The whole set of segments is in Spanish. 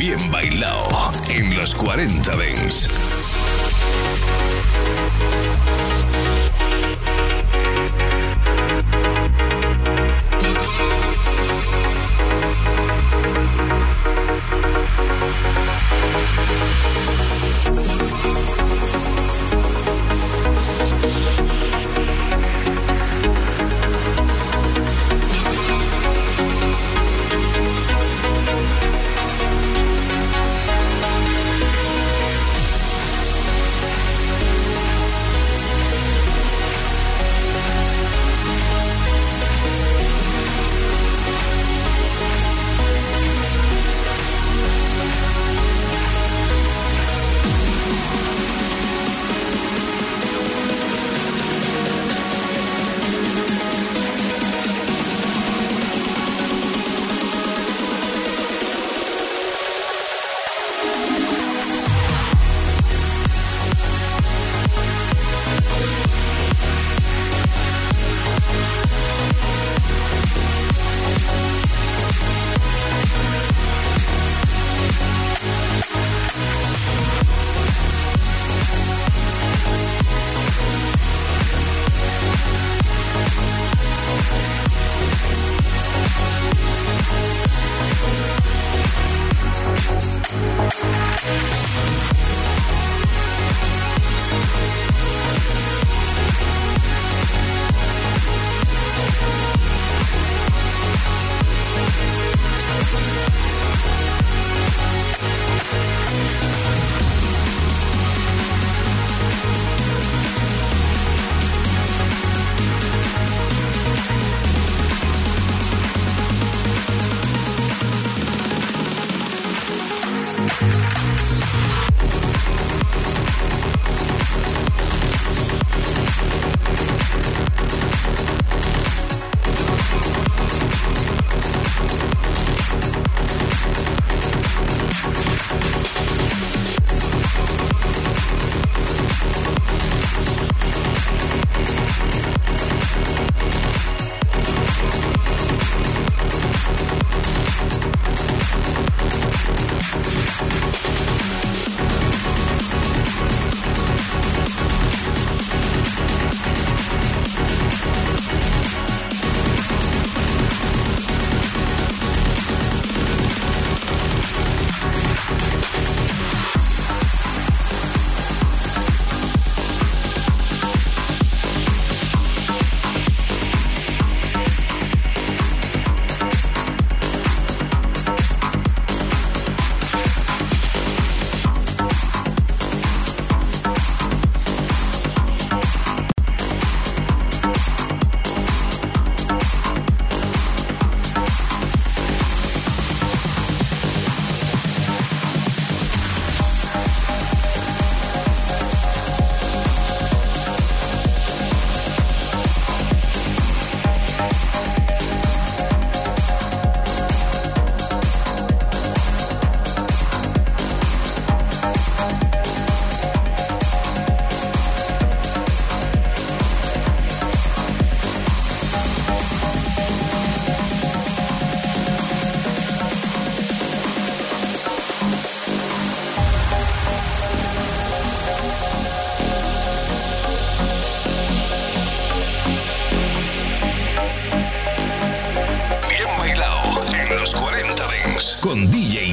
bien bailado en los 40 Dents.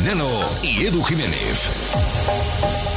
Nano y Edu Jiménez.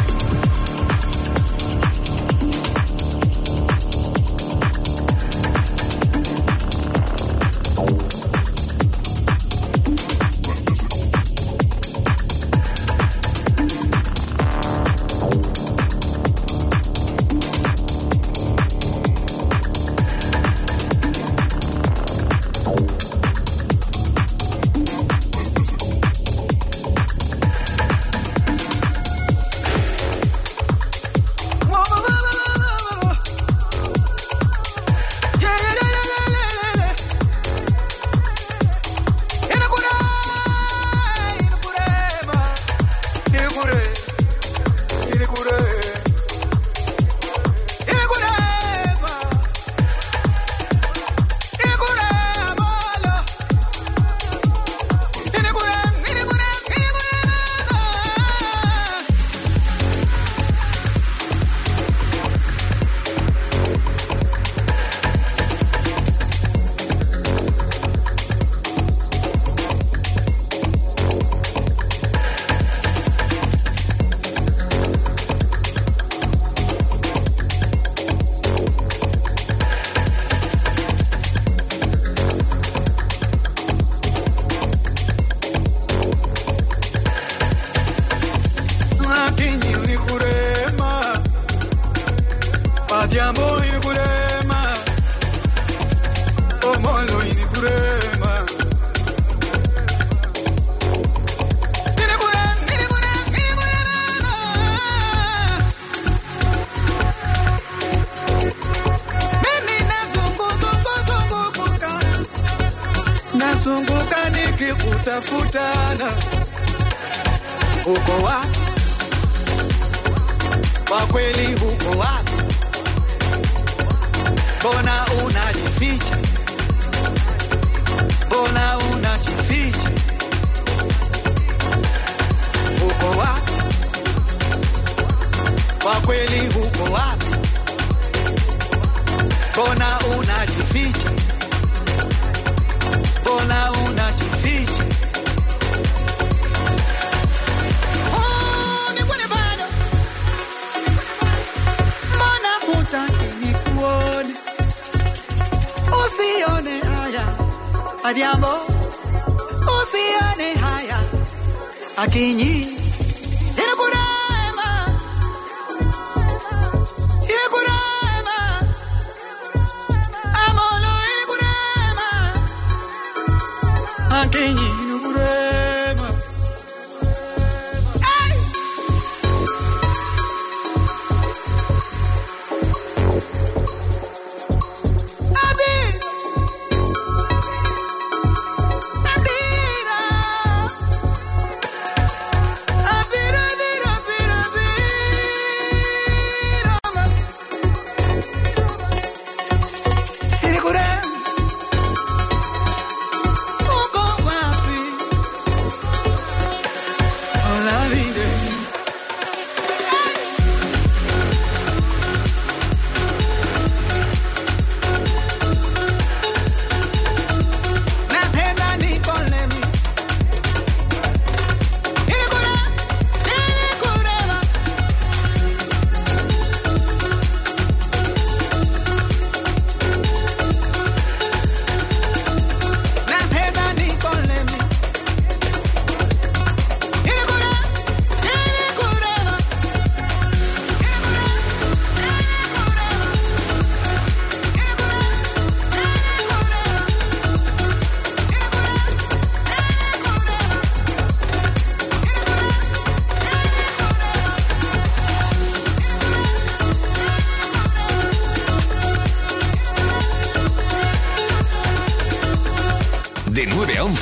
uko wapi? Mbona unajificha? Mbona unajificha? Uko wapi? Kwa kweli uko wapi? Mbona unajificha? Mbona unajificha? adiamo usione haya akinyi.